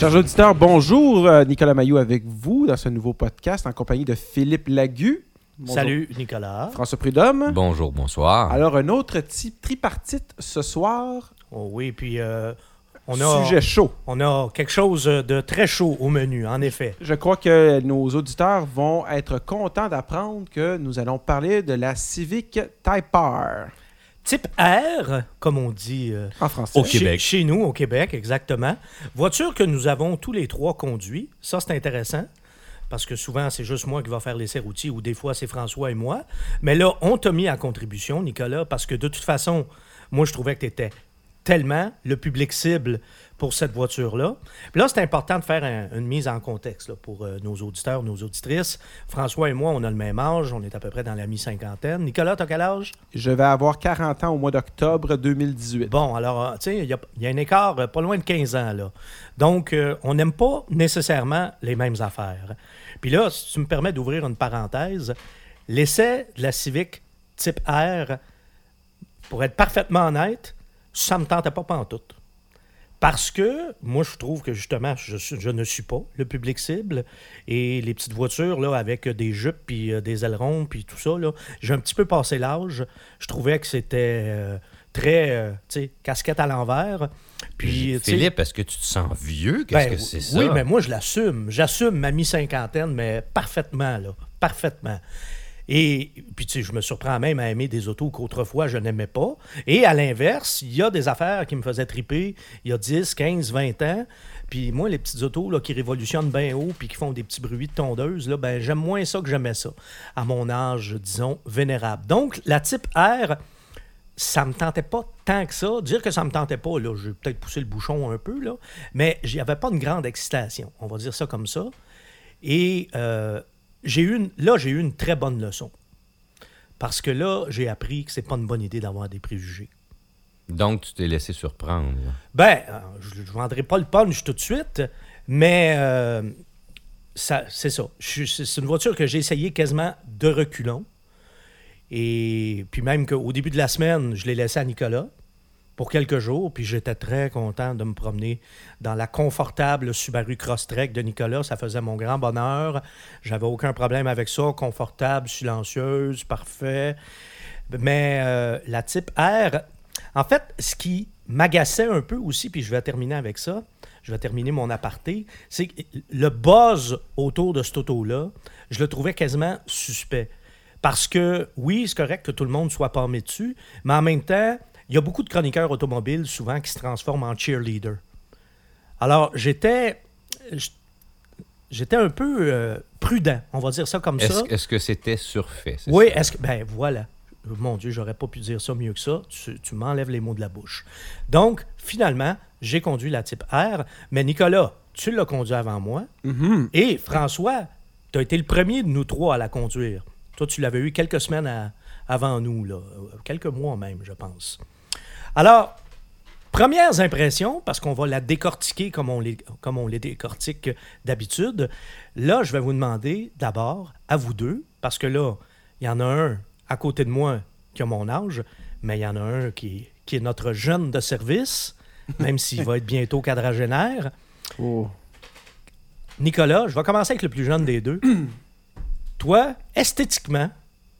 Chers auditeurs, bonjour. Euh, Nicolas Maillot avec vous dans ce nouveau podcast en compagnie de Philippe Lagu. Bonjour. Salut Nicolas. François Prudhomme. Bonjour, bonsoir. Alors, un autre type tripartite ce soir. Oh oui, puis euh, on, a, Sujet chaud. on a quelque chose de très chaud au menu, en effet. Je crois que nos auditeurs vont être contents d'apprendre que nous allons parler de la Civic Type R Type R, comme on dit euh, en français. Au chez, Québec. chez nous, au Québec, exactement. Voiture que nous avons tous les trois conduit. Ça, c'est intéressant. Parce que souvent, c'est juste moi qui va faire l'essai routier ou des fois, c'est François et moi. Mais là, on t'a mis à contribution, Nicolas, parce que de toute façon, moi, je trouvais que tu étais tellement le public cible pour cette voiture-là. Là, c'est important de faire un- une mise en contexte là, pour euh, nos auditeurs, nos auditrices. François et moi, on a le même âge. On est à peu près dans la mi-cinquantaine. Nicolas, t'as quel âge? Je vais avoir 40 ans au mois d'octobre 2018. Bon, alors, euh, tu sais, il y, a- il y a un écart euh, pas loin de 15 ans, là. Donc, euh, on n'aime pas nécessairement les mêmes affaires. Puis là, si tu me permets d'ouvrir une parenthèse, l'essai de la Civic type R, pour être parfaitement honnête, ça me tentait pas pantoute. Parce que moi, je trouve que justement, je, ne suis pas le public cible. Et les petites voitures, là, avec des jupes, puis euh, des ailerons, puis tout ça, là, j'ai un petit peu passé l'âge. Je trouvais que c'était euh, très, euh, tu sais, casquette à l'envers. Puis, Philippe, est-ce que tu te sens vieux? Qu'est-ce ben, que c'est ça? Oui, mais moi, je l'assume. J'assume ma mi-cinquantaine, mais parfaitement, là. Parfaitement. Et puis, tu sais, je me surprends même à aimer des autos qu'autrefois je n'aimais pas. Et à l'inverse, il y a des affaires qui me faisaient triper il y a 10, 15, 20 ans. Puis moi, les petites autos là, qui révolutionnent bien haut puis qui font des petits bruits de tondeuse, là, ben, j'aime moins ça que j'aimais ça, à mon âge, disons, vénérable. Donc, la type R, ça me tentait pas tant que ça. Dire que ça me tentait pas, là, j'ai peut-être poussé le bouchon un peu, là, mais j'y avais pas une grande excitation. On va dire ça comme ça. Et euh, j'ai eu une, là, j'ai eu une très bonne leçon. Parce que là, j'ai appris que c'est pas une bonne idée d'avoir des préjugés. Donc, tu t'es laissé surprendre. Ben, euh, je ne vendrai pas le punch tout de suite, mais euh, ça, c'est ça. C'est une voiture que j'ai essayé quasiment de reculons. Et puis même qu'au début de la semaine, je l'ai laissé à Nicolas pour quelques jours, puis j'étais très content de me promener dans la confortable Subaru Crosstrek de Nicolas. Ça faisait mon grand bonheur. J'avais aucun problème avec ça. Confortable, silencieuse, parfait. Mais euh, la type R, en fait, ce qui m'agaçait un peu aussi, puis je vais terminer avec ça, je vais terminer mon aparté, c'est que le buzz autour de cette auto-là, je le trouvais quasiment suspect. Parce que, oui, c'est correct que tout le monde soit palmé dessus, mais en même temps, il y a beaucoup de chroniqueurs automobiles souvent qui se transforment en cheerleader. Alors, j'étais. J'étais un peu euh, prudent, on va dire ça comme ça. Est-ce que c'était surfait? c'est Oui, ça? est-ce que. Ben voilà. Mon Dieu, j'aurais pas pu dire ça mieux que ça. Tu, tu m'enlèves les mots de la bouche. Donc, finalement, j'ai conduit la type R. Mais Nicolas, tu l'as conduit avant moi. Mhm. Et François, tu as été le premier de nous trois à la conduire. Toi, tu l'avais eu quelques semaines à- avant nous, là. Quelques mois même, je pense. Alors, premières impressions, parce qu'on va la décortiquer comme on les, comme on les décortique d'habitude. Là, je vais vous demander d'abord, à vous deux, parce que là, il y en a un à côté de moi qui a mon âge, mais il y en a un qui, qui est notre jeune de service, même s'il va être bientôt quadragénaire. Oh. Nicolas, je vais commencer avec le plus jeune des deux. Toi, esthétiquement,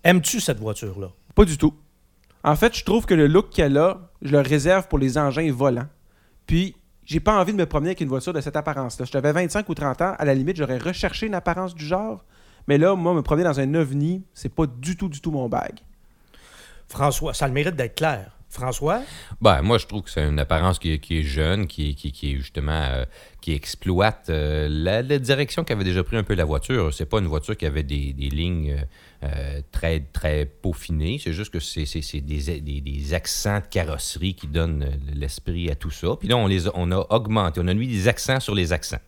aimes-tu cette voiture-là? Pas du tout. En fait, je trouve que le look qu'elle a, je le réserve pour les engins volants. Puis, j'ai pas envie de me promener avec une voiture de cette apparence-là. Je t'avais 25 ou 30 ans, à la limite, j'aurais recherché une apparence du genre. Mais là, moi, me promener dans un ovni, c'est pas du tout, du tout mon bag. François, ça a le mérite d'être clair. François, Ben, moi, je trouve que c'est une apparence qui est, qui est jeune, qui, qui, qui est justement euh, qui exploite euh, la, direction qu'avait déjà pris un peu la voiture. C'est pas une voiture qui avait des, des lignes euh, très très peaufinées. C'est juste que c'est c'est- des, des, des accents de carrosserie qui donnent l'esprit à tout ça. Puis là, on les on a augmenté, on a mis des accents sur les accents.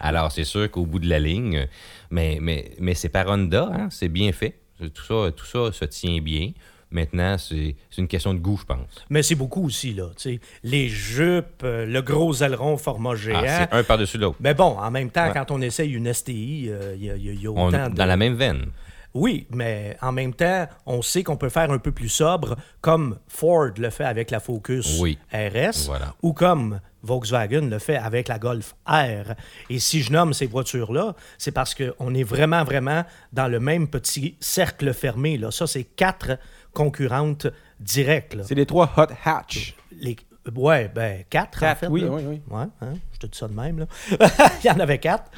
Alors, c'est sûr qu'au bout de la ligne, mais, mais, mais c'est par Honda, hein, c'est bien fait. Tout ça, tout ça se tient bien. Maintenant, c'est une question de goût, je pense. mais c'est beaucoup aussi, là. tu sais. Les jupes, euh, le gros aileron format géant. Ah, c'est un par-dessus l'autre. mais bon, en même temps, Ouais. quand on essaye une STI, euh, il y, a- il y a- On- autant de... Dans la même veine. Oui, mais en même temps, on sait qu'on peut faire un peu plus sobre, comme Ford le fait avec la Focus Oui. RS, Voilà. ou comme Volkswagen le fait avec la Golf R. Et si je nomme ces voitures-là, c'est parce qu'on est vraiment, vraiment dans le même petit cercle fermé. Là. Ça, c'est quatre concurrentes directes. C'est les trois hot hatch. Les... Ouais, ben quatre, en Quatre, fait. oui, là. oui, oui. Ouais, hein, je te dis ça de même. Là. Il y en avait quatre.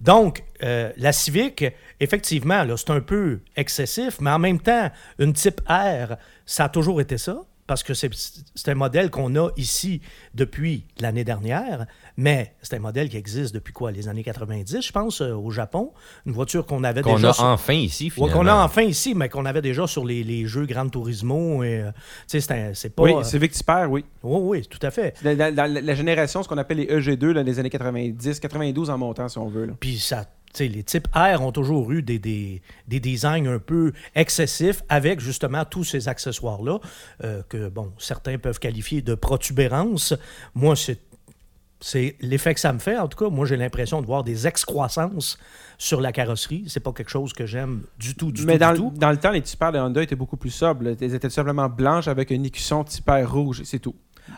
Donc, euh, la Civic, effectivement, c'est un peu excessif, mais en même temps, une type R, ça a toujours été ça, parce que c'est un modèle qu'on a ici depuis l'année dernière, mais c'est un modèle qui existe depuis quoi, les années 90, je pense, euh, au Japon. Une voiture qu'on avait Qu'on déjà... a sur- enfin ici, Ouais, finalement. qu'on a enfin ici, mais qu'on avait déjà sur les, les jeux Gran Turismo. Et, euh, tu sais, c'est pas... Oui, euh, c'est Victipère, oui. oui, oui, tout à fait. Dans, dans- dans la génération, ce qu'on appelle les EG2, là, des années 90, 92 en montant, si on veut. Puis ça, les types R ont toujours eu des, des, des designs un peu excessifs avec justement tous ces accessoires-là euh, que, bon, certains peuvent qualifier de protubérance. Moi, c'est c'est l'effet que ça me fait. En tout cas, moi, j'ai l'impression de voir des excroissances sur la carrosserie. C'est pas quelque chose que j'aime du tout, du Mais tout, dans, du le- tout. dans le temps, les Tipers de Honda étaient beaucoup plus sobres. Elles étaient simplement blanches avec un écusson Tipper rouge, c'est tout.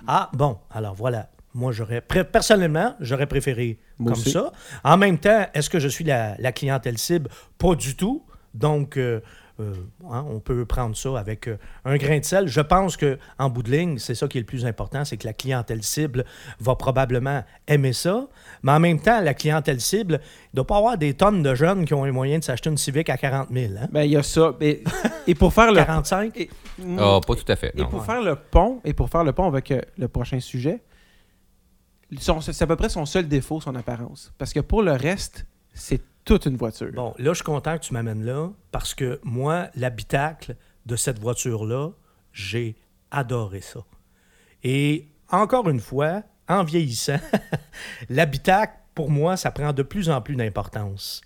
Ah, bon, alors voilà. Moi, j'aurais, pré- personnellement, j'aurais préféré Moi comme aussi. ça. En même temps, est-ce que je suis la, la clientèle cible? Pas du tout. Donc, euh, euh, hein, on peut prendre ça avec euh, un grain de sel. Je pense que en bout de ligne, c'est ça qui est le plus important, c'est que la clientèle cible va probablement aimer ça. Mais en même temps, la clientèle cible, il ne doit pas avoir des tonnes de jeunes qui ont les moyens de s'acheter une Civic à 40 000. Hein? Ben, il y a ça. Et pour faire le... 45? Et, Ah, pas tout à fait. et non. pour faire le pont, et pour faire le pont avec euh, le prochain sujet, c'est à peu près son seul défaut, son apparence. Parce que pour le reste, c'est toute une voiture. Bon, là, je suis content que tu m'amènes là parce que moi, l'habitacle de cette voiture-là, j'ai adoré ça. Et encore une fois, en vieillissant, l'habitacle, pour moi, ça prend de plus en plus d'importance.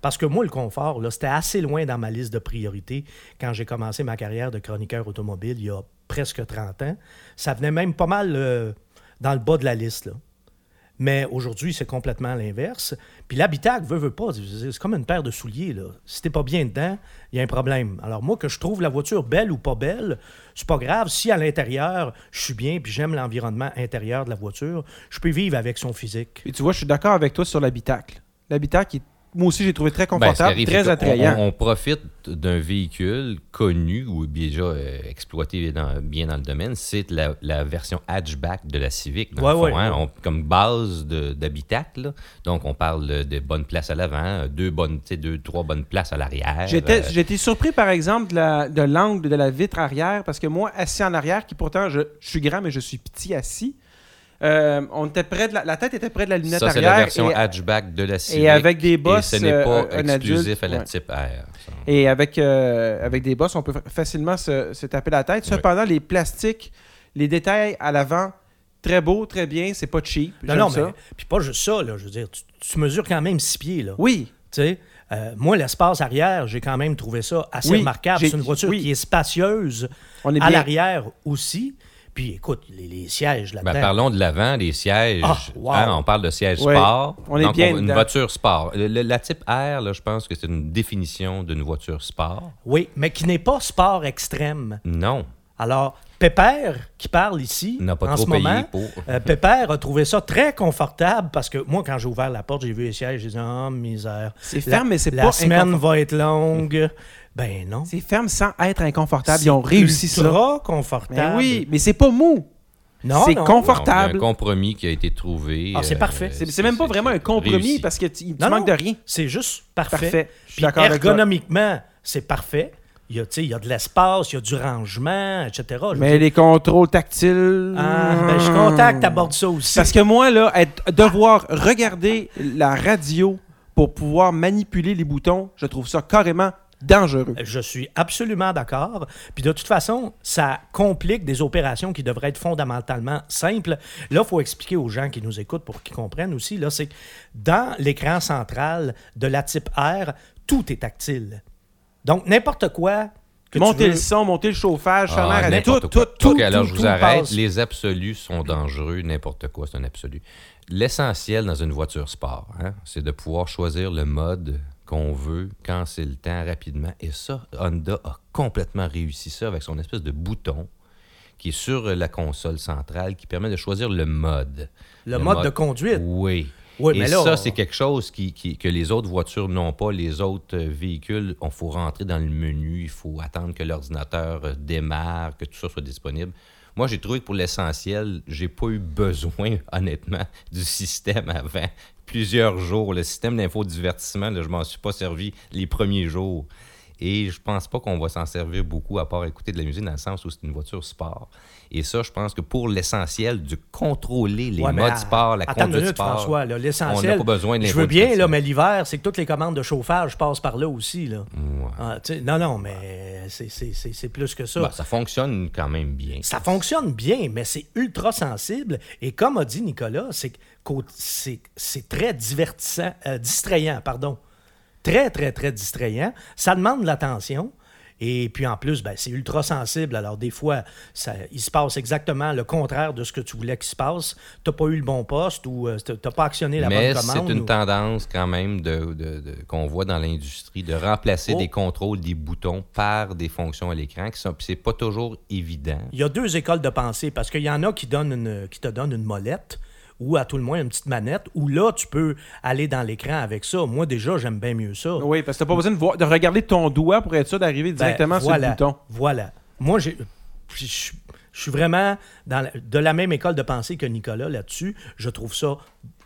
Parce que moi, le confort, c'était assez loin dans ma liste de priorités quand j'ai commencé ma carrière de chroniqueur automobile il y a presque 30 ans. Ça venait même pas mal euh, dans le bas de la liste. Là. Mais aujourd'hui, c'est complètement l'inverse. Puis l'habitacle, veut, veut pas, c'est comme une paire de souliers. Là. Si t'es pas bien dedans, il y a un problème. Alors moi, que je trouve la voiture belle ou pas belle, c'est pas grave. Si à l'intérieur, je suis bien puis j'aime l'environnement intérieur de la voiture, je peux vivre avec son physique. Et tu vois, je suis d'accord avec toi sur l'habitacle. L'habitacle, il- moi aussi, j'ai trouvé très Ben, confortable, très attrayant. On, on profite d'un véhicule connu ou déjà euh, exploité dans- bien dans le domaine. C'est la, la version hatchback de la Civic. Dans Ouais, le fond, ouais, hein. ouais. On- comme base d'habitacle. Donc, on parle de, bonnes places à l'avant, deux, bonnes, deux, trois bonnes places à l'arrière. J'étais Euh, surpris, par exemple, de la- de l'angle de la vitre arrière, parce que moi, assis en arrière, qui pourtant, je, je suis grand, mais je suis petit assis, euh, on était près de la, la tête était près de la lunette ça, c'est arrière. la version et, hatchback de la Civic. et avec des Et bosses, ce n'est pas euh, un exclusif adulte, à la ouais. type R. ça. et avec, euh, avec des bosses, on peut fa- facilement se, se taper la tête. Cependant, les plastiques, les détails à l'avant, très beau, très bien, c'est pas cheap. Non, non, ça. mais puis pas juste ça, là, je veux dire, tu, tu mesures quand même six pieds, là. Oui, Tu sais, euh, moi, l'espace arrière, j'ai quand même trouvé ça assez Oui, remarquable. C'est une voiture oui. qui est spacieuse on est à l'arrière aussi. Puis écoute, les, les sièges là-dedans. Ben, parlons de l'avant, les sièges. Ah, wow. Hein, on parle de sièges Ouais, sport. on est Donc, bien Une voiture sport. Le- le- la type R, là, je pense que c'est une définition d'une voiture sport. Oui, mais qui n'est pas sport extrême. Non. Alors, Pépère, qui parle ici, N'a pas en trop ce payé moment, pour. euh, Pépère a trouvé ça très confortable parce que moi, quand j'ai ouvert la porte, j'ai vu les sièges, j'ai dit, oh, misère. C'est La- ferme, mais c'est La pas semaine inconfort- va être longue. Ben non. C'est ferme sans être inconfortable. Ils ont réussi ça. ultra confortable. Mais oui, mais c'est pas mou. non, c'est non. confortable. Non, il y a un compromis qui a été trouvé. Ah, c'est parfait. C'est c'est même pas vraiment un compromis réussi. parce que tu, tu Non, manques non. de rien. C'est juste parfait. Parfait. Je suis Puis ergonomiquement, c'est parfait. Il y, a, il y a de l'espace, il y a du rangement, etc. Mais dire, les contrôles tactiles? ah, ben, je tu abordes ça aussi. Parce que moi, là, être- devoir regarder la radio pour pouvoir manipuler les boutons, je trouve ça carrément dangereux. Je suis absolument d'accord. Puis de toute façon, ça complique des opérations qui devraient être fondamentalement simples. Là, il faut expliquer aux gens qui nous écoutent pour qu'ils comprennent aussi. Là, c'est que dans l'écran central de la type R, tout est tactile. Donc, n'importe quoi que monter tu veux... le son, monter le chauffage, faire Ah, l'air à tout, tout, tout. OK, alors tout, je vous arrête. passe. Les absolus sont dangereux. N'importe quoi, c'est un absolu. L'essentiel dans une voiture sport, hein, c'est de pouvoir choisir le mode qu'on veut quand c'est le temps rapidement. Et ça, Honda a complètement réussi ça avec son espèce de bouton qui est sur la console centrale qui permet de choisir le mode. Le, mode, de conduite. Oui. Oui, Et mais là, ça, on- c'est quelque chose qui, qui- que les autres voitures n'ont pas. Les autres euh, véhicules, il faut rentrer dans le menu, il faut attendre que l'ordinateur euh, démarre, que tout ça soit disponible. Moi, j'ai trouvé que pour l'essentiel, j'ai pas eu besoin, honnêtement, du système avant plusieurs jours. Le système d'infodivertissement, je m'en suis pas servi les premiers jours. Et je pense pas qu'on va s'en servir beaucoup à part écouter de la musique dans le sens où c'est une voiture sport. Et ça, je pense que pour l'essentiel, de contrôler les Ouais, modes à- sport, la conduite minute, sport, François, là, on l'essentiel. n'a pas besoin de Je veux bien, là, mais l'hiver, c'est que toutes les commandes de chauffage passent par là aussi. Là. Ouais. Ah, non, non, mais c'est- c'est c'est- c'est plus que ça. Ben, ça fonctionne quand même bien. Ça fonctionne bien, mais c'est ultra sensible. Et comme a dit Nicolas, c'est c'est très divertissant, euh, distrayant, pardon. Très, très, très distrayant. Ça demande de l'attention. Et puis en plus, ben, c'est ultra sensible. Alors des fois, ça, il se passe exactement le contraire de ce que tu voulais qu'il se passe. Tu n'as pas eu le bon poste ou tu n'as pas actionné la Mais bonne c'est commande. une ou- tendance quand même de, de- de- qu'on voit dans l'industrie de remplacer Oh. des contrôles, des boutons par des fonctions à l'écran qui sont c'est pas toujours évident. Il y a deux écoles de pensée parce qu'il y en a qui, donnent une, qui te donnent une molette ou à tout le moins une petite manette où là, tu peux aller dans l'écran avec ça. Moi, déjà, j'aime bien mieux ça. Oui, parce que t'as pas besoin de, voir- de regarder ton doigt pour être sûr d'arriver Ben, directement voilà, sur le bouton. Voilà. Moi, j'ai- je suis vraiment dans la- de la même école de pensée que Nicolas là-dessus. Je trouve ça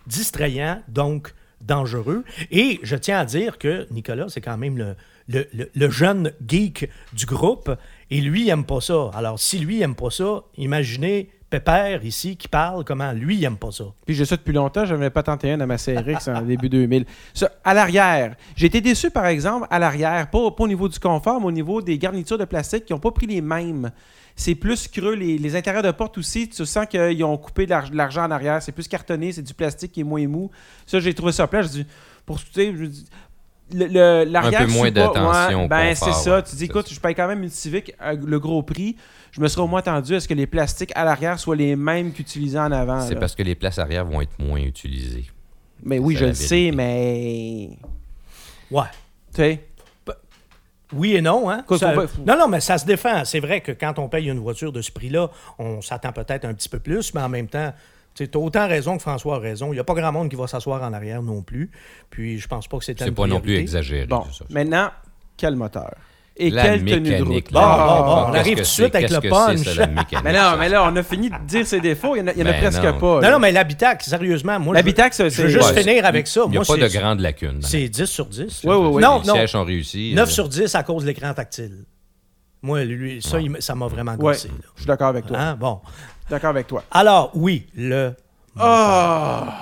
distrayant, donc dangereux. Et je tiens à dire que Nicolas, c'est quand même le, le- le- le jeune geek du groupe. Et lui, il aime pas ça. Alors, si lui, il aime pas ça, imaginez Pépère ici qui parle comment lui, il aime pas ça. Puis j'ai ça depuis longtemps, j'avais pas tenté un à ma CRX en début 2000. Ça, à l'arrière, j'ai été déçu par exemple à l'arrière, pas, au niveau du confort, mais au niveau des garnitures de plastique qui n'ont pas pris les mêmes. C'est plus creux, les, les intérieurs de porte aussi, tu sens qu'ils ont coupé de l'argent en arrière, c'est plus cartonné, c'est du plastique qui est moins mou. Ça, j'ai trouvé ça plat, je dis, pour le- le- Un peu moins d'attention ouais, Ben, c'est ça. ouais, tu dis, écoute, ça. je paye quand même une Civic à le gros prix. Je me serais au moins attendu à ce que les plastiques à l'arrière soient les mêmes qu'utilisés en avant. C'est parce que les places arrière vont être moins utilisées. Mais oui, C'est je le sais, mais. Ouais. Tu sais? Oui et non, hein? Quoi, Ça- faut pas- faut- Non, non, mais ça se défend. C'est vrai que quand on paye une voiture de ce prix-là, on s'attend peut-être un petit peu plus, mais en même temps, tu as autant raison que François a raison. Il n'y a pas grand monde qui va s'asseoir en arrière non plus. Puis je pense pas que c'est C'est une pas non plus exagéré. Bon, c'est ça. maintenant, quel moteur? Et La quelle tenue de mécanique, route? Bon, bon, bon, on arrive tout de c'est? suite avec le c'est, punch. ça, la mécanique, Mais non, mais là, on a fini de dire ses défauts. Il y en a, y en a Ben presque non. pas. Non, là. non, mais l'habitacle, sérieusement, moi, je L'habitacle, je veux c'est- juste Ouais, finir avec ça. Il n'y a Moi, pas de c'est- grande lacune. C'est 10 sur 10. Oui, oui, oui. Non, les non. sièges ont réussi. 9 là. sur 10 à cause de l'écran tactile. Moi, lui, ça, il ça m'a vraiment gossé. je suis d'accord avec toi. Hein? Bon. D'accord avec toi. Alors, oui, le. Ah!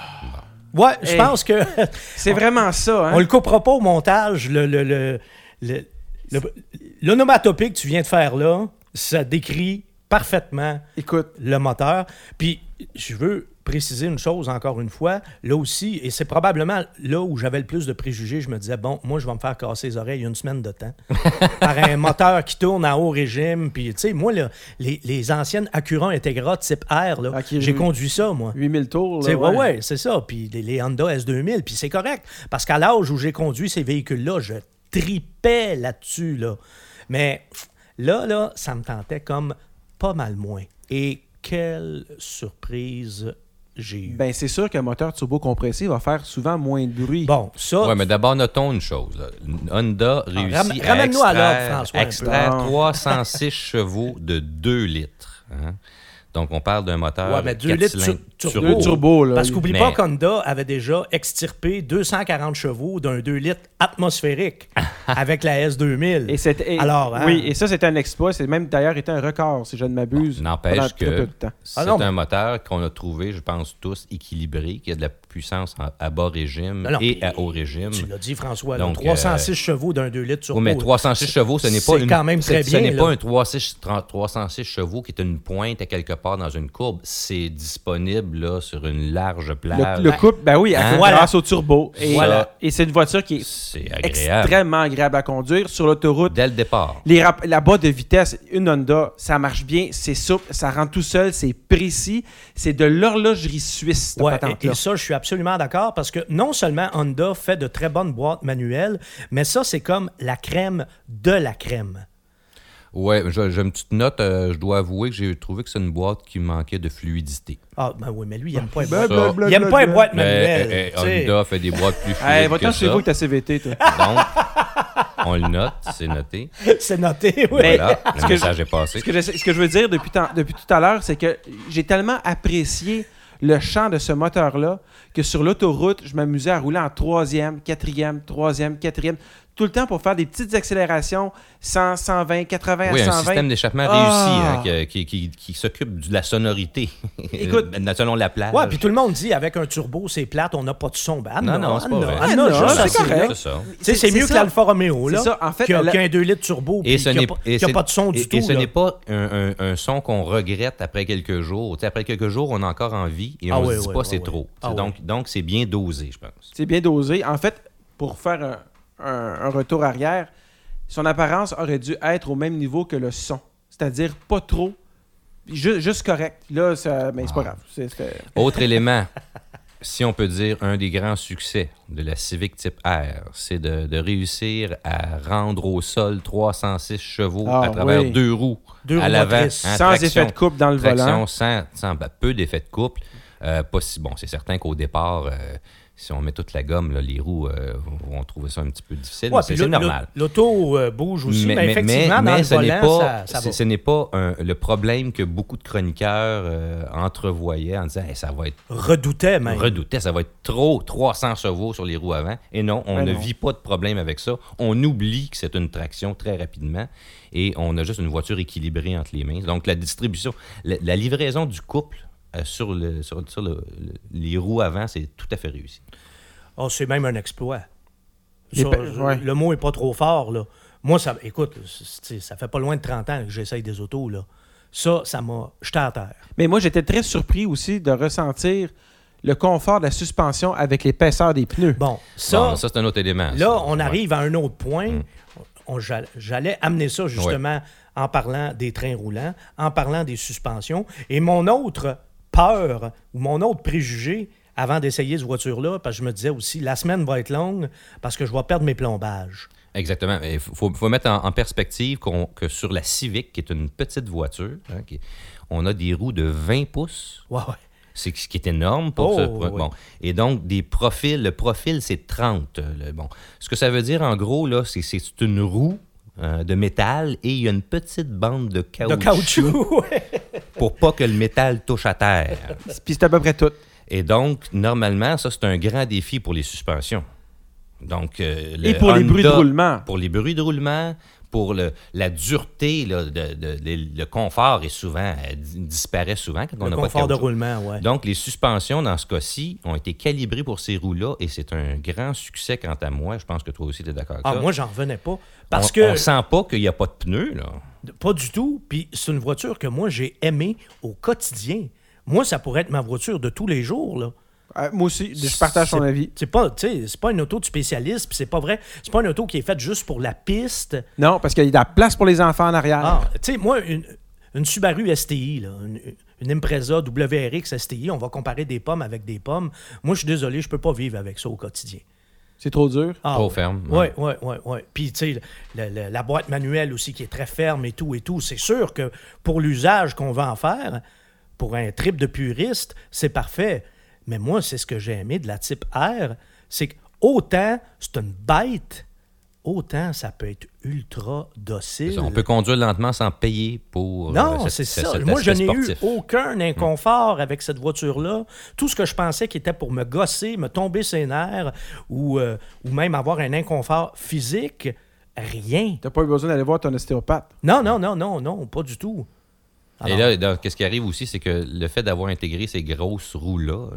Ouais, je pense que. C'est vraiment ça, hein? On le coupera pas au montage. Le, le, le, le- le- l'onomatopée que tu viens de faire là, ça décrit parfaitement Écoute, le moteur. Puis, je veux préciser une chose encore une fois, là aussi, et c'est probablement là où j'avais le plus de préjugés, je me disais, bon, moi, je vais me faire casser les oreilles une semaine de temps par un moteur qui tourne à haut régime. Puis, tu sais, moi, là, les, les anciennes Acura Integra type R, là, j'ai conduit ça, moi. 8000 tours. Là, ouais, ouais, c'est ça. Puis les, les Honda S2000, puis c'est correct. Parce qu'à l'âge où j'ai conduit ces véhicules-là, je tripais là-dessus, là. Mais là, là, ça me tentait comme pas mal moins. Et quelle surprise j'ai. Ben, c'est sûr qu'un moteur turbo compressé va faire souvent moins de bruit. bon, ça, Ouais, mais d'abord, notons une chose. Honda réussit ram- à ramène-nous à l'ordre, extraire, François, extraire Ah. 306 chevaux de 2 litres. hein. Donc, on parle d'un moteur Ouais, mais 2 quatre litres tur- turbo. Turbo, là. Parce qu'oublie Mais- pas qu'Honda avait déjà extirpé 240 chevaux d'un 2 litres atmosphérique avec la S2000. Et c'était- Alors, hein? Oui, et ça, c'était un exploit. C'est même d'ailleurs été un record, si je ne m'abuse. N'empêche que c'est Ah mais- un moteur qu'on a trouvé, je pense, tous équilibré, qui a de la puissance à bas régime Non, non, et à haut régime. Tu l'as dit, François, Donc, 306 euh, chevaux d'un 2 litres sur Oui, mais 306 chevaux, ce n'est pas c'est une. quand même ce- très Ce bien, n'est là. pas un 306, 30 306 chevaux qui est une pointe à quelque part dans une courbe, c'est disponible là, sur une large Le, plage. le couple, ben oui, Hein? à- grâce au turbo. Et, Voilà. et c'est une voiture qui est agréable. extrêmement agréable à conduire sur l'autoroute. Dès le départ. Les rap- la boîte de vitesse, une Honda, ça marche bien, c'est souple, ça rentre tout seul, c'est précis, c'est de l'horlogerie suisse, Ouais, et, et ça, je suis absolument d'accord parce que non seulement Honda fait de très bonnes boîtes manuelles, mais ça, c'est comme la crème de la crème. Ouais, j'ai j'ai une petite note. euh, je dois avouer que j'ai trouvé que c'est une boîte qui manquait de fluidité. Ah, ben oui, mais lui, il aime pas les boîtes. Ça. Il aime bla, pas les boîtes manuelles. eh, eh. Honda fait des boîtes plus fluides Hey, que va-t'en chez vous avec ta CVT, toi. Donc, on le note, c'est noté. C'est noté, oui. Mais- Voilà, ce le que message est passé. Ce que, ce que je veux dire depuis, tant- depuis tout à l'heure, c'est que j'ai tellement apprécié le chant de ce moteur-là que sur l'autoroute, je m'amusais à rouler en troisième, quatrième, troisième, quatrième, tout le temps pour faire des petites accélérations 100, 120, 80 Oui, à un 120. système d'échappement Ah. réussi hein, qui, qui- qui- qui s'occupe de la sonorité Écoute- selon la plage. Ouais, puis tout le monde dit avec un turbo, c'est plate, on n'a pas de son. Ben, Non, Anna, non, c'est pas vrai. Anna, juste c'est correct. C'est ça. Mieux que l'Alfa Romeo, là. C'est ça, en fait, qui a, la- qui a un 2 litres turbo, Et qui n'a n'est pas, pas de son du et- tout. Et ce n'est pas un, un- un son qu'on regrette après quelques jours. Après quelques jours, on a encore envie et Ah on oui, se dit oui, pas c'est trop. Ah donc donc c'est bien dosé, je pense. C'est bien dosé. En fait, pour faire un, retour arrière, son apparence aurait dû être au même niveau que le son. C'est-à-dire pas trop, ju- juste correct. Là, ça, mais c'est pas Ah. grave. Autre élément, si on peut dire un des grands succès de la Civic Type R, c'est de, de réussir à rendre au sol 306 chevaux Ah, à travers oui. deux roues Deux à l'avant. hein, Sans traction- effet de coupe dans le traction volant. sans, sans- ben, peu d'effet de couple. Euh, pas si, bon, c'est certain qu'au départ, euh, si on met toute la gomme, là, les roues euh, vont trouver ça un petit peu difficile. Ouais, mais c'est normal. l'au- L'auto euh, bouge aussi, mais, effectivement, dans le ce n'est pas, ça, ça ce- va. ce n'est pas un- le problème que beaucoup de chroniqueurs euh, entrevoyaient en disant Hey, ça va être Redoutait même. redoutait, ça va être trop 300 chevaux sur les roues avant. Et non, on ne non. vit pas de problème avec ça. On oublie que c'est une traction très rapidement et on a juste une voiture équilibrée entre les mains. Donc la distribution, la, la livraison du couple sur, le, sur, sur le- le- les roues avant, c'est tout à fait réussi. Oh, c'est même un exploit. Ça, ouais. Le mot est pas trop fort, là. Moi, ça, écoute, ça fait pas loin de 30 ans que j'essaye des autos, là. Ça, ça m'a jeté à terre. Mais moi, j'étais très surpris aussi de ressentir le confort de la suspension avec l'épaisseur des pneus. Bon, ça, Bon, ça c'est un autre élément. là, ça. on Ouais. arrive à un autre point. Mm. J'allais amener ça justement en parlant des trains roulants, en parlant des suspensions. Et mon autre peur ou mon autre préjugé avant d'essayer cette voiture-là, parce que je me disais aussi, la semaine va être longue parce que je vais perdre mes plombages. Exactement. Il faut, faut mettre en, en perspective que sur la Civic, qui est une petite voiture, hein, qui- on a des roues de 20 pouces. Ouais, ouais. C'est ce qui est énorme pour Oh, ça. oui. Bon. Et donc, des profils, le profil, c'est 30. euh, le- bon. Ce que ça veut dire, en gros, là, c'est c'est une roue euh, de métal et il y a une petite bande de caoutchouc, De caoutchouc, ouais. Pour pas que le métal touche à terre. Puis c'est à peu près tout. Et donc, normalement, ça, c'est un grand défi pour les suspensions. Donc, euh, le Et pour les bruits de roulement. Pour les bruits de roulement, pour le, la dureté, là, de, de- de- le confort est souvent, euh, di- disparaît souvent quand on n'a pas de confort de roulement, ouais. Donc, les suspensions, dans ce cas-ci, ont été calibrées pour ces roues-là et c'est un grand succès quant à moi. Je pense que toi aussi, tu es d'accord avec Ah, ça. moi, j'en revenais pas. Parce on, que. on sent pas qu'il n'y a pas de pneus, là. Pas du tout. Puis c'est une voiture que moi, j'ai aimée au quotidien. Moi, ça pourrait être ma voiture de tous les jours, là. Euh, moi aussi, je partage ton avis. C'est pas, c'est pas une auto de spécialiste, puis c'est pas vrai. C'est pas une auto qui est faite juste pour la piste. Non, parce qu'il y a de la place pour les enfants en arrière. Ah, tu sais, moi, une, une Subaru STI, là, une, une Impreza WRX STI, on va comparer des pommes avec des pommes. Moi, je suis désolé, je peux pas vivre avec ça au quotidien. C'est trop dur? Ah, Trop ferme, Oui, ouais. oui, oui. Ouais. Puis, tu sais, le- le- la boîte manuelle aussi qui est très ferme et tout et tout. C'est sûr que pour l'usage qu'on va en faire, pour un trip de puriste, c'est parfait. Mais moi, c'est ce que j'ai aimé de la type R, c'est que autant c'est une bête, autant ça peut être ultra docile. C'est ça, On peut conduire lentement sans payer pour. Non, euh, c'est cet- ça. cet Moi, je n'ai eu aucun inconfort avec cette voiture-là. Tout ce que je pensais qui était pour me gosser, me tomber ses nerfs ou, euh, ou même avoir un inconfort physique, rien. T'as pas eu besoin d'aller voir ton ostéopathe? Non, non, non, non, non, pas du tout. Et Alors, là, là, qu'est-ce qui arrive aussi, c'est que le fait d'avoir intégré ces grosses roues-là,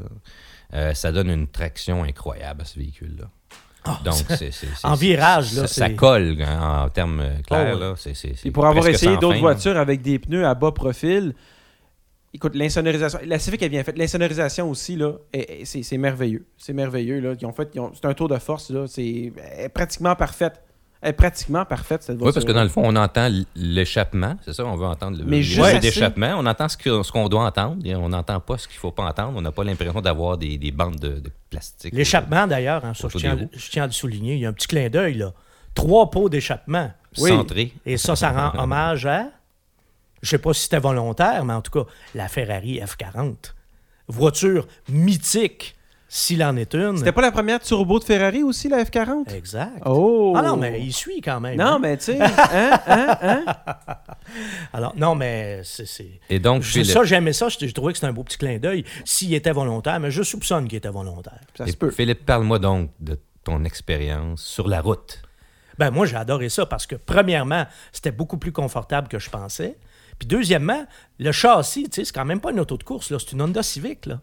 euh, ça donne une traction incroyable à ce véhicule-là. Donc, c'est, En virage, là, ça, ça colle hein, en termes clairs. Oh, ouais. là. Et pour avoir essayé d'autres voitures avec des pneus à bas profil, Écoute, l'insonorisation. La Civic est bien faite. L'insonorisation aussi, là, est- est- c'est merveilleux. C'est merveilleux. Là. Ils ont fait, c'est un tour de force. Là. C'est pratiquement parfaite. Elle est pratiquement parfaite, cette voiture. Oui, parce que dans le fond, on entend l'échappement, c'est ça, on veut entendre le Mais juste d'échappement. On entend ce qu'on doit entendre et on n'entend pas ce qu'il ne faut pas entendre. On n'a pas l'impression d'avoir des, des bandes de, de plastique. L'échappement, d'ailleurs, hein, ça, je, tiens, à- roues. je tiens à le souligner, il y a un petit clin d'œil, là. Trois pots d'échappement. Oui. Centré. Et ça, ça rend hommage à, je sais pas si c'était volontaire, mais en tout cas, la Ferrari F40. Voiture mythique, s'il en est une. C'était pas la première turbo de Ferrari aussi, la F40 Exact. Oh Ah non, mais il suit quand même. Non, hein. mais tu sais, hein, hein, hein? Alors, non, mais c'est... c'est- Et donc, Je- Philippe, ça, j'aimais ça. Je, je trouvais que c'était un beau petit clin d'œil. S'il était volontaire, mais je soupçonne qu'il était volontaire. Ça et se peut. Philippe, parle-moi donc de ton expérience sur la route. Ben moi, j'ai adoré ça parce que, premièrement, c'était beaucoup plus confortable que je pensais. Puis, deuxièmement, le châssis, tu sais, c'est quand même pas une auto de course, là. C'est une Honda Civic, là.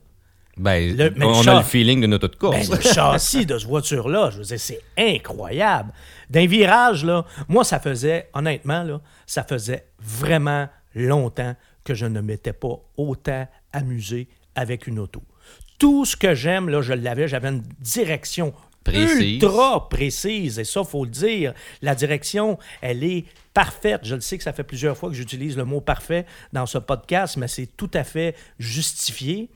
Ben, Le- on le a le feeling d'une auto de course. Ben, le châssis de cette voiture-là, je veux dire, c'est incroyable. D'un virage, là, moi, ça faisait, honnêtement, là, ça faisait vraiment longtemps que je ne m'étais pas autant amusé avec une auto. Tout ce que j'aime, là, je l'avais, j'avais une direction Précise. ultra précise, et ça, faut le dire. La direction, elle est parfaite. Je le sais que ça fait plusieurs fois que j'utilise le mot parfait dans ce podcast, mais c'est tout à fait justifié.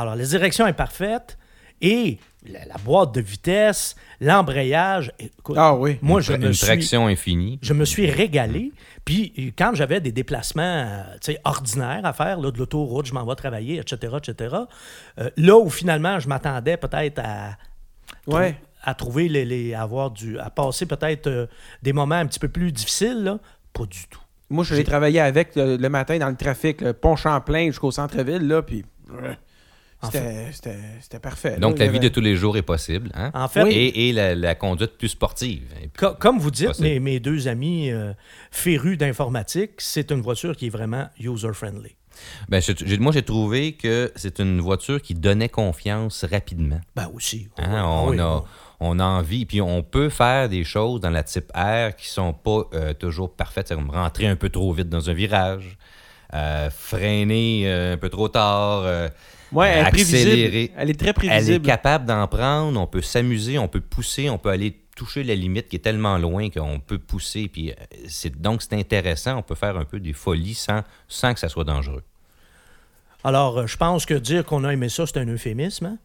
Alors, la direction est parfaite et la, la boîte de vitesse, l'embrayage. écoute, Ah oui. Moi, je une me suis traction infinie. je me suis régalé. Puis quand j'avais des déplacements euh, tu sais, ordinaires à faire, là, de l'autoroute, je m'en vais travailler, etc., etc., euh, là où finalement je m'attendais peut-être à, Ouais. à trouver les, les- à avoir du, à passer peut-être euh, des moments un petit peu plus difficiles, là, pas du tout. Moi, je travailler avec le, le matin dans le trafic, le pont Champlain jusqu'au centre-ville, là, puis c'était c'était- c'était parfait. Donc, là. la vie de tous les jours est possible. Hein? En fait, Et, et la, la conduite plus sportive. Co- comme vous dites, mes, mes deux amis euh, férus d'informatique, c'est une voiture qui est vraiment user-friendly. Ben, moi, j'ai trouvé que c'est une voiture qui donnait confiance rapidement. Ben aussi. Hein, oui, on, oui, a, oui. on a envie, puis on peut faire des choses dans la type R qui sont pas euh, toujours parfaites. Comme rentrer un peu trop vite dans un virage, freiner euh, un peu trop tard. euh, Ouais, elle est accélérer. prévisible. Elle est très elle est prévisible. capable d'en prendre, on peut s'amuser, on peut pousser, on peut aller toucher la limite qui est tellement loin qu'on peut pousser. Puis euh, c'est, donc, c'est intéressant, on peut faire un peu des folies sans, sans que ça soit dangereux. Alors, euh, je pense que dire qu'on a aimé ça, c'est un euphémisme. hein?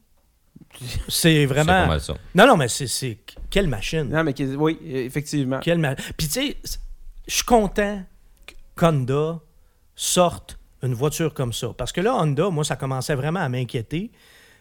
C'est C'est pas vraiment. mal ça. Non, non, mais c'est- c'est. Quelle machine? Non, mais oui, effectivement. Quelle ma- Puis, tu sais, je suis content qu'Honda sorte une voiture comme ça. Parce que là, Honda, moi, ça commençait vraiment à m'inquiéter.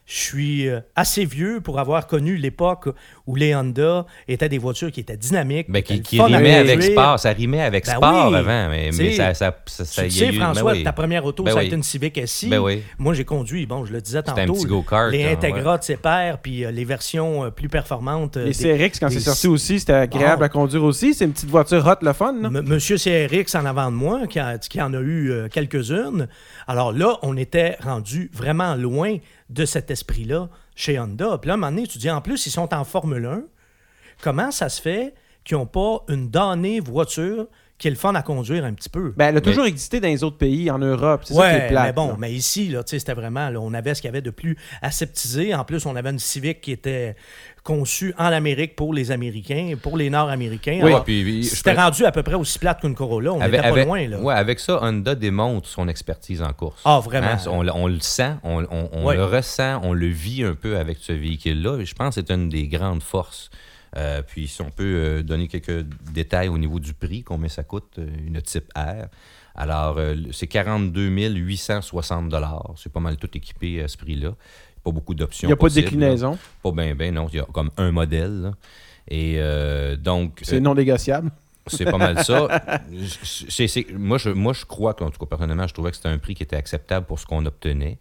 Je suis euh, assez vieux pour avoir connu l'époque où les Honda étaient des voitures qui étaient dynamiques. Ben, étaient qui, rimait avec sport, ça rimait avec Ben sport oui. avant, mais, Tu mais sais, ça, ça, ça, ça- Tu y a sais, eu- François, ben oui. ta première auto, Ben ça a oui. été une Civic SI. Ben oui. Moi, j'ai conduit, bon, je le disais C'était un tantôt, petit go-kart, les hein, Integra de ses pairs, puis euh, les versions euh, plus performantes. euh, Les des- CRX, quand c'est sorti aussi, c'était agréable Bon. à conduire aussi. C'est une petite voiture hot, le fun. M- Monsieur CRX en avant de moi, qui, a- qui en a eu euh, quelques-unes. Alors là, on était rendu vraiment loin de cet esprit-là chez Honda. Puis là, à un moment donné, tu dis, en plus, ils sont en Formule 1. Comment ça se fait qu'ils n'ont pas une donnée voiture qui est le fun à conduire un petit peu? Ben, elle a toujours existé dans les autres pays, en Europe. C'est ça qui est Ouais, plate. mais bon, là. mais ici, là, c'était vraiment, là, on avait ce qu'il y avait de plus aseptisé. En plus, on avait une Civic qui était conçue en Amérique pour les Américains, pour les Nord-Américains. Oui, Alors, puis- c'était rendu à peu près aussi plate qu'une Corolla. On Avec, n'était pas avec- loin, là. ouais, avec ça, Honda démontre son expertise en course. Ah, vraiment? Hein, on, le- on le sent, on, on- on Ouais. le ressent, on le vit un peu avec ce véhicule-là. Je pense que c'est une des grandes forces. Euh, puis si on peut euh, donner quelques détails au niveau du prix, combien ça coûte euh, une type R. Alors, c'est 42 860 C'est pas mal tout équipé à ce prix-là. Pas beaucoup d'options. Il n'y a pas de déclinaison. là. Pas bien, bien, non. Il y a comme un modèle. là. Et euh, donc, C'est euh, non négociable? c'est pas mal ça. C'est- c'est- moi, je, moi, je crois qu'en tout cas, personnellement, je trouvais que c'était un prix qui était acceptable pour ce qu'on obtenait.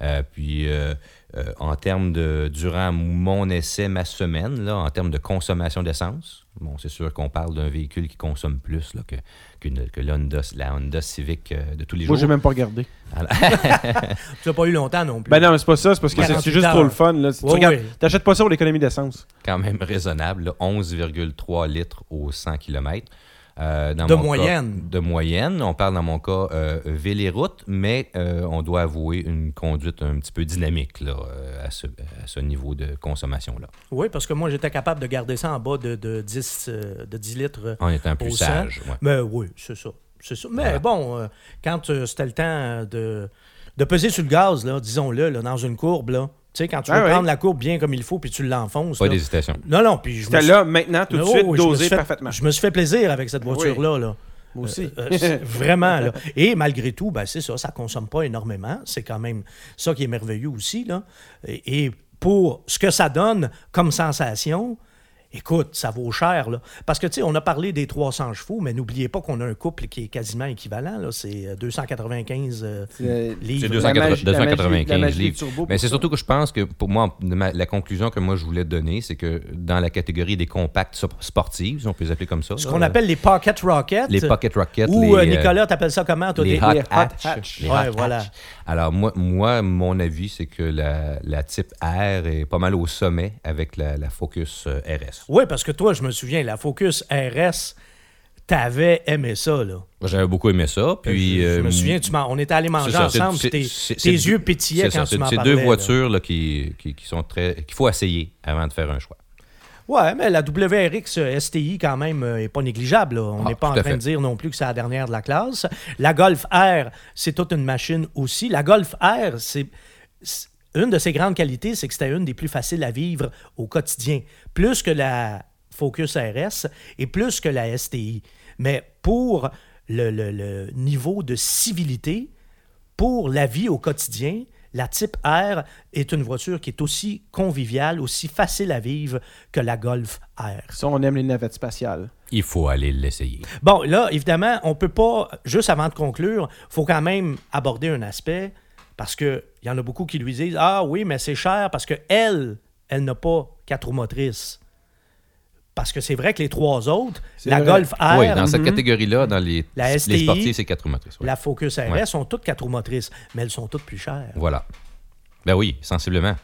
Euh, puis, euh, euh, en termes de, durant mon essai, ma semaine, là, en termes de consommation d'essence, bon, c'est sûr qu'on parle d'un véhicule qui consomme plus là, que, qu'une- que la, Honda, la Honda Civic euh, de tous les Moi, j'ai jours. même pas regardé. Tu n'as pas eu longtemps non plus. Ben non, mais c'est pas ça. C'est parce que c'est- 48 c'est juste pour le fun. Là. Si tu Ouais. T'achètes pas ça pour l'économie d'essence. quand même raisonnable, là, 11,3 litres au 100 km. Euh, dans De mon cas- moyenne. de moyenne. On parle dans mon cas euh, ville et route, mais euh, on doit avouer une conduite un petit peu dynamique là, à, ce, à ce niveau de consommation-là. Oui, parce que moi, j'étais capable de garder ça en bas de, de 10, euh, de 10 litres. En étant plus sage. ouais. Mais oui, c'est ça. C'est ça. Mais Voilà. bon, quand c'était le temps de, de peser sur le gaz, disons-le, là, dans une courbe, là, tu sais, quand tu Ah veux oui. prendre la courbe bien comme il faut, puis tu l'enfonces. Pas d'hésitation. Non, non, puis je C'était suis- là, maintenant, tout de Oh, suite, dosé fait- parfaitement. Je me suis fait plaisir avec cette voiture-là. Là. Moi aussi. Euh, euh, c'est vraiment, là. Et malgré tout, ben, c'est ça, ça consomme pas énormément. C'est quand même ça qui est merveilleux aussi, là. Et, et pour ce que ça donne comme sensation, écoute, ça vaut cher, là. Parce que, tu sais, on a parlé des 300 chevaux, mais n'oubliez pas qu'on a un couple qui est quasiment équivalent, là. C'est euh, 295 euh, C'est- livres. C'est La magie- la magie- 295 la magie livres. turbo Mais c'est surtout que je pense que pour moi, la conclusion que moi je voulais donner, c'est que dans la catégorie des compacts si on peut les appeler comme ça, Ce qu'on appelle les pocket rockets. les pocket rockets, Ou, les, euh, euh, Nicolas, t'appelles ça comment, toi? les des- hot les hot hatch. hatch. les Ouais, hot voilà. hatch. Alors, moi, moi, mon avis, c'est que la, la type R est pas mal au sommet avec la, la Focus euh, RS. Oui, parce que toi, je me souviens, la Focus RS, t'avais aimé ça, là. Moi, J'avais beaucoup aimé ça. Puis, je, je euh, me souviens, tu on était allés c'est manger ça, c'est- ensemble, c'est- puis tes, c'est- tes c'est yeux deux- pétillaient c'est quand ça, tu c'est- m'en C'est parlais. deux là. voitures là, qui, qui, qui sont très. qu'il faut essayer avant de faire un choix. Ouais, mais la WRX euh, STI, quand même, euh, est pas négligeable. là. On Ah, n'est pas en train de dire non plus que c'est la dernière de la classe. La Golf R, c'est toute une machine aussi. La Golf R, c'est. Une de ses grandes qualités, c'est que c'était une des plus faciles à vivre au quotidien. Plus que la Focus RS et plus que la STI. Mais pour le, le- le niveau de civilité, pour la vie au quotidien, la Type R est une voiture qui est aussi conviviale, aussi facile à vivre que la Golf R. Ça, on aime les navettes spatiales. Il faut aller l'essayer. Bon, là, évidemment, on peut pas, juste avant de conclure, faut quand même aborder un aspect, parce qu'il y en a beaucoup qui lui disent Ah oui, mais c'est cher parce que elle, elle n'a pas quatre roues motrices. Parce que c'est vrai que les trois autres, la vrai. Golf R, oui, dans cette catégorie-là, dans les, La les STI, sportifs, c'est quatre roues motrices. la Focus RS Ouais. sont toutes quatre roues motrices, mais elles sont toutes plus chères. Voilà. Ben oui, sensiblement.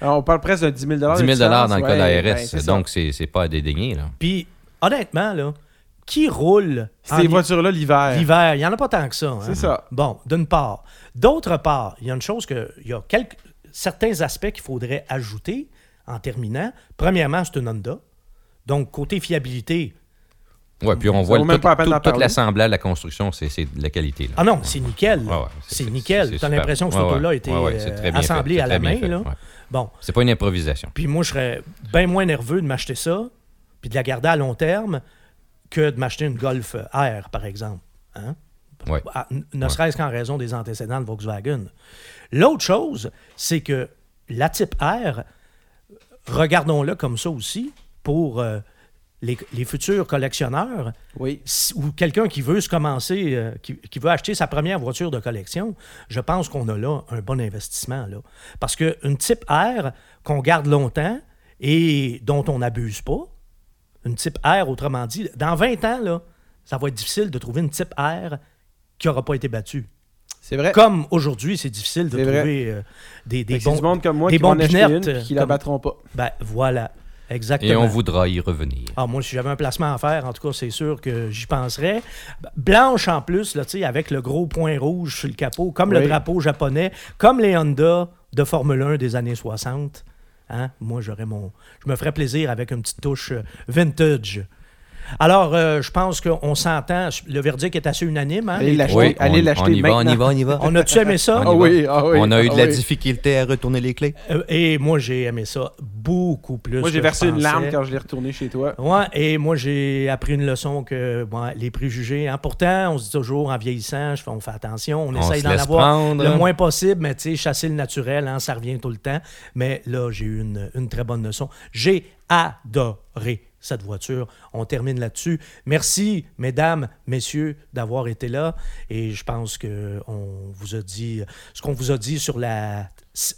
Alors, on parle presque de 10 000 de 10 000 dans le cas de la RS. ben, donc, c'est c'est pas à dédaigner. Là. Puis, honnêtement, là, qui roule Ces voitures-là, l'hiver. l'hiver? Il n'y en a pas tant que ça. hein. C'est ça. Bon, d'une part. D'autre part, il y a une chose que. Il y a quelques, certains aspects qu'il faudrait ajouter en terminant. Premièrement, c'est une Honda. Donc, côté fiabilité, Ouais, puis on voit le- même tout, pas la peine tout- d'en tout parler. l'assemblage, la construction, c'est c'est de la qualité. Là. ah non, c'est nickel. là. Ouais, ouais, c'est- nickel. Tu as l'impression que cette Ouais, auto-là a été Ouais, ouais, c'est euh, assemblée à la main. fait, là. ouais. Bon, C'est pas une improvisation. Puis moi, je serais bien moins nerveux de m'acheter ça, puis de la garder à long terme, que de m'acheter une Golf R, par exemple. Hein? Ouais. Ah, Ne serait-ce qu'en raison des antécédents de Volkswagen. L'autre chose, c'est que la type R, regardons-le comme ça aussi, pour euh, les, les futurs collectionneurs, Oui. si- ou quelqu'un qui veut se commencer, euh, qui, qui veut acheter sa première voiture de collection, je pense qu'on a là un bon investissement. Là. Parce qu'une type R qu'on garde longtemps et dont on n'abuse pas, une type R, autrement dit, dans 20 ans, là, ça va être difficile de trouver une type R qui n'aura pas été battue. C'est vrai. Comme aujourd'hui, c'est difficile de trouver euh, des, des bons... du monde comme moi des qui bons une puis la comme- battront pas. Ben, voilà, exactement. Et on voudra y revenir. Ah, moi, si j'avais un placement à faire, en tout cas, c'est sûr que j'y penserais. Blanche en plus, là, tu sais, avec le gros point rouge sur le capot, comme le drapeau japonais, comme les Honda de Formule 1 des années 60. Hein? Moi, j'aurais mon. Je me ferais plaisir avec une petite touche euh, vintage. Alors, euh, je pense qu'on s'entend. Le verdict est assez unanime. Hein, Allez l'acheter. Oui, allez on, l'acheter on y va, on y va, on y va. On a-tu aimé ça? On Ah oui, ah oui. On a eu de ah la oui. difficulté à retourner les clés. Euh, Et moi, j'ai aimé ça beaucoup plus. Moi, j'ai versé une larme quand je l'ai retourné chez toi. Ouais, et moi, j'ai appris une leçon que bon, les préjugés, hein, pourtant, on se dit toujours en vieillissant, je fais- on fait attention, on, On essaye d'en avoir prendre. le moins possible, mais tu sais, chasser le naturel, hein, ça revient tout le temps. Mais là, j'ai eu une, une très bonne leçon. J'ai adoré cette voiture. On termine là-dessus. Merci, mesdames, messieurs, d'avoir été là. Et je pense que on vous a dit, ce qu'on vous a dit sur la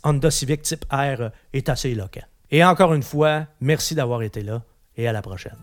Honda Civic Type R est assez éloquent. Et encore une fois, merci d'avoir été là et à la prochaine.